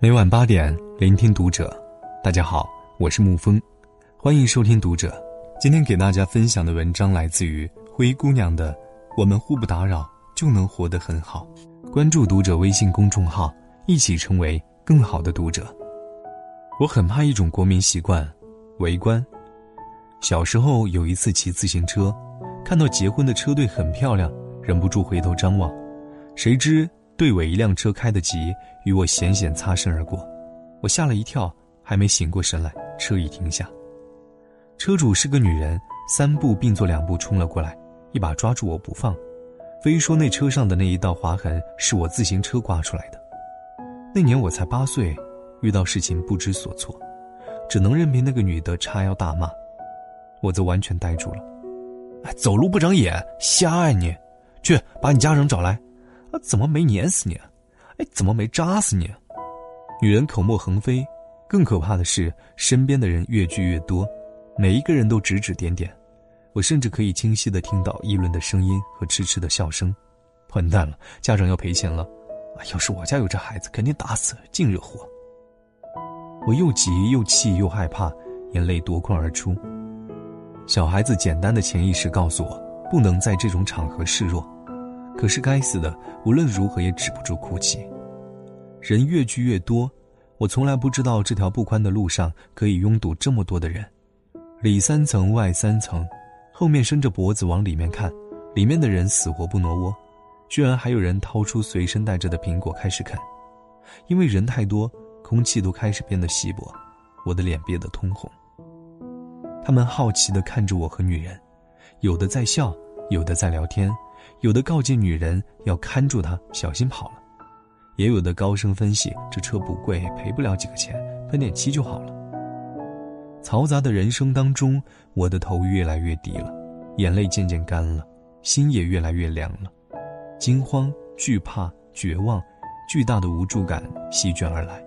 每晚八点，聆听读者。大家好，我是沐风，欢迎收听读者。今天给大家分享的文章来自于灰姑娘的《我们互不打扰就能活得很好》。关注读者微信公众号，一起成为更好的读者。我很怕一种国民习惯，围观。小时候有一次骑自行车，看到结婚的车队很漂亮，忍不住回头张望，谁知。队尾一辆车开得急，与我险险擦身而过，我吓了一跳，还没醒过神来，车已停下。车主是个女人，三步并作两步冲了过来，一把抓住我不放，非说那车上的那一道划痕是我自行车刮出来的。那年我才八岁，遇到事情不知所措，只能任凭那个女的叉腰大骂，我则完全呆住了。走路不长眼，瞎啊你！去把你家人找来。啊，怎么没碾死你？哎，怎么没扎死你？女人口沫横飞，更可怕的是，身边的人越聚越多，每一个人都指指点点，我甚至可以清晰的听到议论的声音和痴痴的笑声。完蛋了，家长要赔钱了！要是我家有这孩子，肯定打死，净惹祸。我又急又气又害怕，眼泪夺眶而出。小孩子简单的潜意识告诉我，不能在这种场合示弱。可是该死的，无论如何也止不住哭泣。人越聚越多，我从来不知道这条不宽的路上可以拥堵这么多的人，里三层外三层，后面伸着脖子往里面看，里面的人死活不挪窝，居然还有人掏出随身带着的苹果开始啃。因为人太多，空气都开始变得稀薄，我的脸憋得通红。他们好奇地看着我和女人，有的在笑，有的在聊天。有的告诫女人要看住他，小心跑了；也有的高声分析这车不贵，赔不了几个钱，喷点漆就好了。嘈杂的人生当中，我的头越来越低了，眼泪渐渐干了，心也越来越凉了。惊慌、惧怕、绝望，巨大的无助感席卷而来。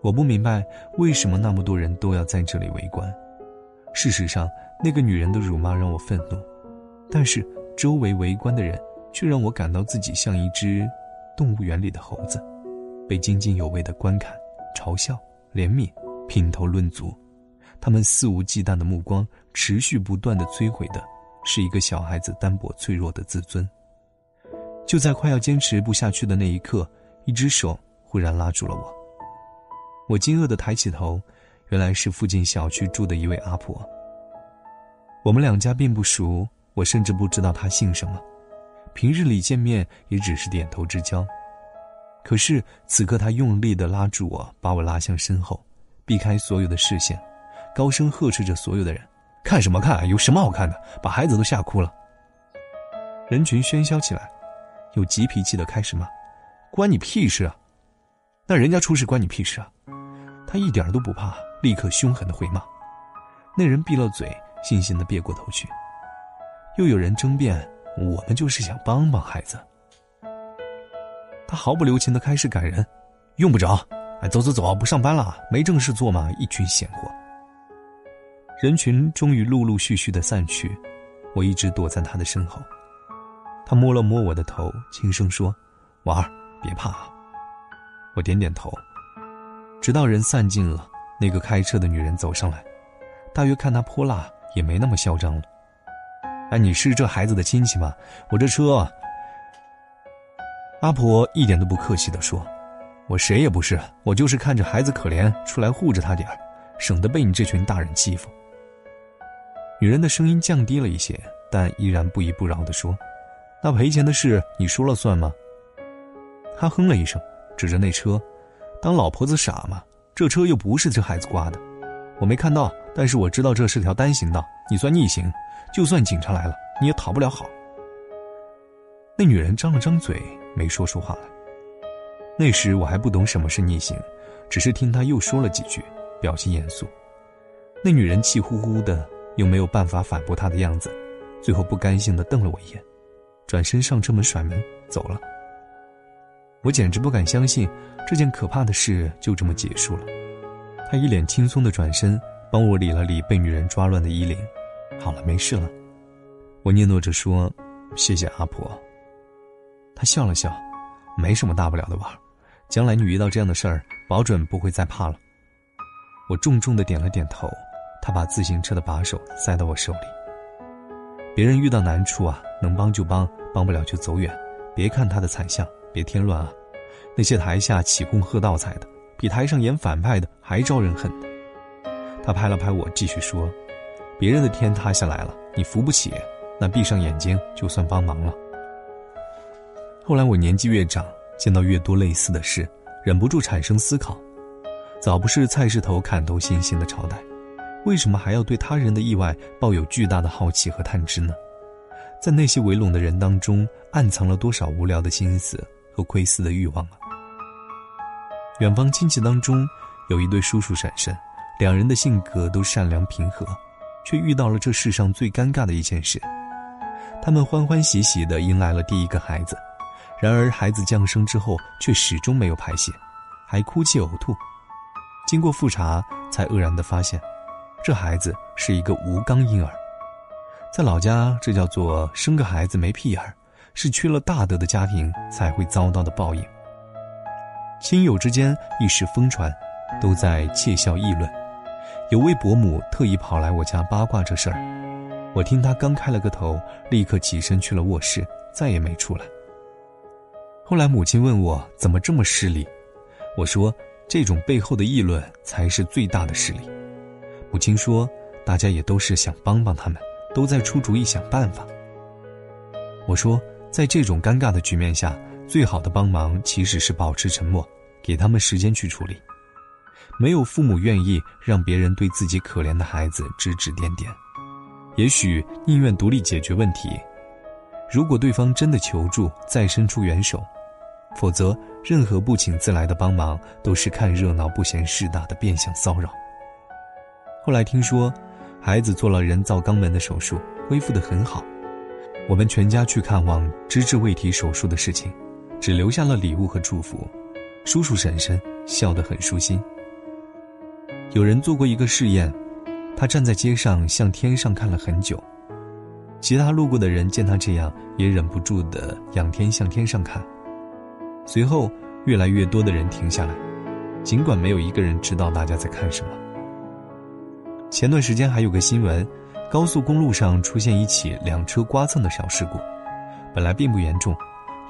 我不明白为什么那么多人都要在这里围观。事实上，那个女人的辱骂让我愤怒，但是。周围围观的人，却让我感到自己像一只动物园里的猴子，被津津有味的观看、嘲笑、怜悯、品头论足。他们肆无忌惮的目光，持续不断的摧毁的，是一个小孩子单薄脆弱的自尊。就在快要坚持不下去的那一刻，一只手忽然拉住了我。我惊愕的抬起头，原来是附近小区住的一位阿婆。我们两家并不熟。我甚至不知道他姓什么，平日里见面也只是点头之交。可是此刻，他用力地拉住我，把我拉向身后，避开所有的视线，高声呵斥着所有的人：“看什么看？有什么好看的？把孩子都吓哭了。”人群喧嚣起来，有急脾气的开始骂：“关你屁事啊！那人家出事关你屁事啊！”他一点都不怕，立刻凶狠的回骂。那人闭了嘴，悻悻的别过头去。又有人争辩，我们就是想帮帮孩子。他毫不留情的开始赶人，用不着，哎，走走走，不上班了，没正事做吗？一群闲货。人群终于陆陆续续的散去，我一直躲在他的身后。他摸了摸我的头，轻声说：“娃儿，别怕。”我点点头。直到人散尽了，那个开车的女人走上来，大约看他泼辣，也没那么嚣张了。哎，你是这孩子的亲戚吗？我这车……阿婆一点都不客气地说：“我谁也不是，我就是看着孩子可怜，出来护着他点儿，省得被你这群大人欺负。”女人的声音降低了一些，但依然不依不饶地说：“那赔钱的事你说了算吗？”他哼了一声，指着那车：“当老婆子傻吗？这车又不是这孩子刮的，我没看到，但是我知道这是条单行道，你算逆行。”就算警察来了，你也讨不了好。那女人张了张嘴，没说出话来。那时我还不懂什么是逆行，只是听她又说了几句，表情严肃。那女人气呼呼的，又没有办法反驳她的样子，最后不甘心的瞪了我一眼，转身上车门甩门走了。我简直不敢相信，这件可怕的事就这么结束了。她一脸轻松的转身，帮我理了理被女人抓乱的衣领。好了，没事了。我嗫嚅着说：“谢谢阿婆。”她笑了笑：“没什么大不了的，吧，将来你遇到这样的事儿，保准不会再怕了。我重重的点了点头，他把自行车的把手塞到我手里。别人遇到难处啊，能帮就帮，帮不了就走远，别看他的惨相，别添乱啊。那些台下起哄喝倒彩的，比台上演反派的还招人恨。他拍了拍我，继续说：“别人的天塌下来了，你扶不起，那闭上眼睛就算帮忙了。”后来我年纪越长，见到越多类似的事，忍不住产生思考：早不是菜市头砍头行刑的朝代，为什么还要对他人的意外抱有巨大的好奇和探知呢？在那些围拢的人当中，暗藏了多少无聊的心思和窥私的欲望啊！远方亲戚当中，有一对叔叔婶婶，两人的性格都善良平和，却遇到了这世上最尴尬的一件事。他们欢欢喜喜地迎来了第一个孩子，然而孩子降生之后却始终没有排泄，还哭泣呕吐。经过复查，才愕然地发现，这孩子是一个无肛婴儿。在老家，这叫做生个孩子没屁眼儿，是缺了大德的家庭才会遭到的报应。亲友之间一时疯传，都在窃笑议论。有位伯母特意跑来我家八卦这事儿，我听他刚开了个头，立刻起身去了卧室，再也没出来。后来母亲问我怎么这么失礼，我说这种背后的议论才是最大的势力。母亲说大家也都是想帮帮他们，都在出主意想办法。我说在这种尴尬的局面下。最好的帮忙其实是保持沉默，给他们时间去处理。没有父母愿意让别人对自己可怜的孩子指指点点，也许宁愿独立解决问题。如果对方真的求助，再伸出援手；否则，任何不请自来的帮忙都是看热闹不嫌事大的变相骚扰。后来听说，孩子做了人造肛门的手术，恢复得很好。我们全家去看望支治胃体手术的事情。只留下了礼物和祝福，叔叔婶婶笑得很舒心。有人做过一个试验，他站在街上向天上看了很久，其他路过的人见他这样，也忍不住的仰天向天上看。随后，越来越多的人停下来，尽管没有一个人知道大家在看什么。前段时间还有个新闻，高速公路上出现一起两车刮蹭的小事故，本来并不严重。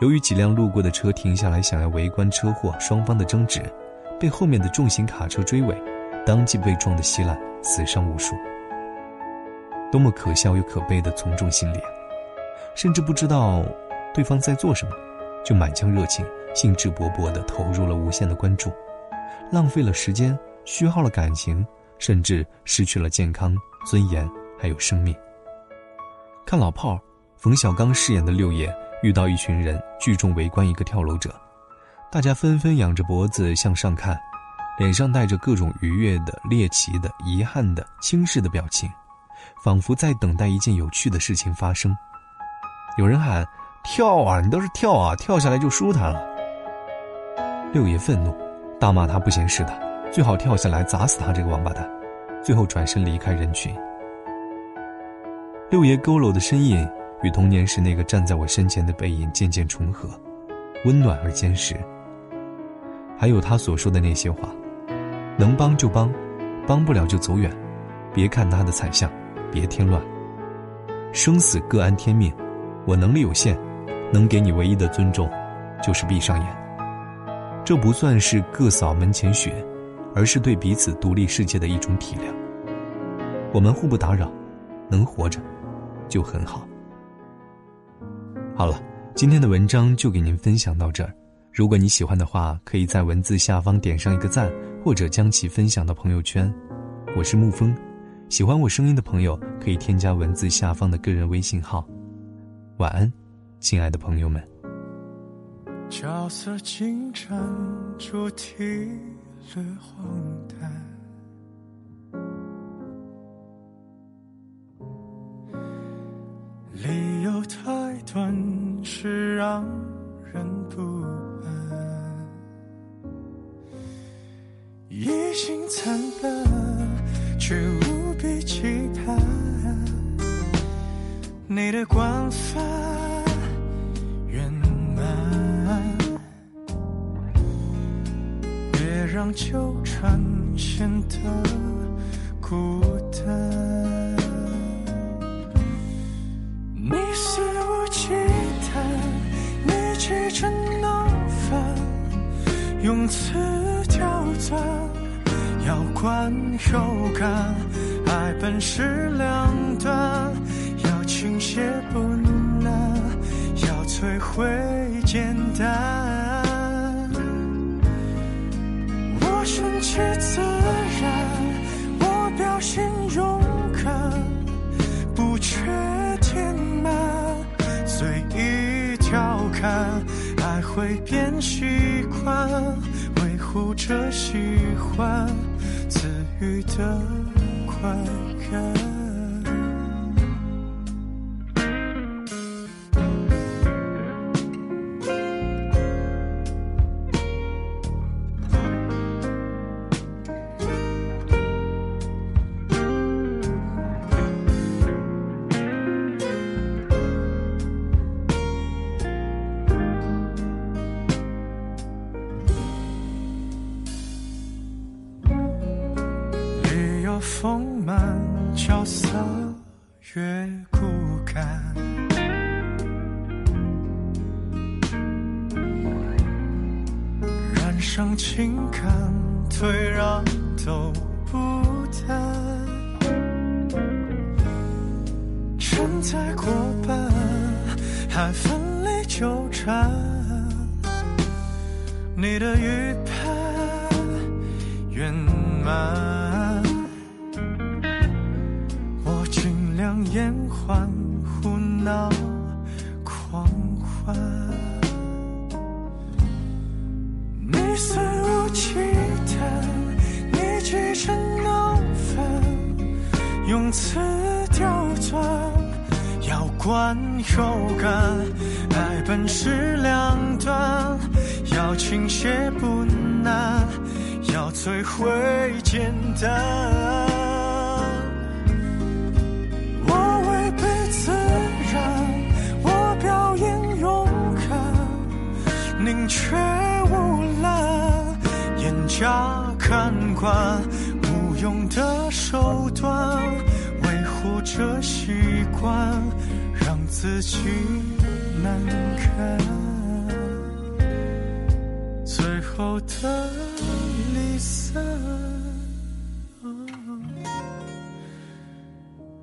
由于几辆路过的车停下来想要围观车祸，双方的争执，被后面的重型卡车追尾，当即被撞得稀烂，死伤无数。多么可笑又可悲的从众心理！甚至不知道对方在做什么，就满腔热情、兴致勃勃地投入了无限的关注，浪费了时间，虚耗了感情，甚至失去了健康、尊严还有生命。看老炮儿，冯小刚饰演的六爷。遇到一群人聚众围观一个跳楼者，大家纷纷仰着脖子向上看，脸上带着各种愉悦的、猎奇的、遗憾的、轻视的表情，仿佛在等待一件有趣的事情发生。有人喊：“跳啊，你倒是跳啊，跳下来就舒坦了。”六爷愤怒，大骂他不嫌事大，最好跳下来砸死他这个王八蛋，最后转身离开人群。六爷佝偻的身影。与童年时那个站在我身前的背影渐渐重合，温暖而坚实。还有他所说的那些话：能帮就帮，帮不了就走远，别看他的惨相，别添乱。生死各安天命，我能力有限，能给你唯一的尊重，就是闭上眼。这不算是各扫门前雪，而是对彼此独立世界的一种体谅。我们互不打扰，能活着，就很好。好了，今天的文章就给您分享到这儿。如果你喜欢的话，可以在文字下方点上一个赞，或者将其分享到朋友圈。我是沐风，喜欢我声音的朋友可以添加文字下方的个人微信号。晚安，亲爱的朋友们。角色进展主题略荒诞。理由太短是让人不一心惨了，却无比期盼你的光发圆满。别让纠缠显得孤单。你肆无忌惮，你急着闹翻，用词，观后感，爱本是两端，要倾斜不难，要摧毁简单。我顺其自然，我表现勇敢，不缺填满，随意调侃，爱会变习惯，维护着喜欢，自愈的快感。丰满，角色越骨感。染上情感，退让都不谈。承载过半，还奋力纠缠。你的预判圆满，尽量延缓，胡闹狂欢。你肆无忌惮，你急着闹翻，用词刁钻，要观又干，爱本是两端，要倾斜不难，要摧毁简单。严加看管，无用的手段，维护着习惯，让自己难堪。最后的离散，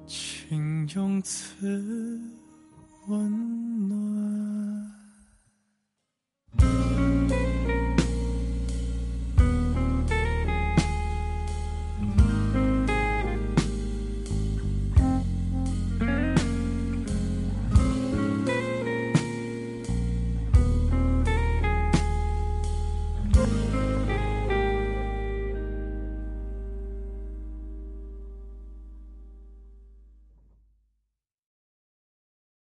请用词温暖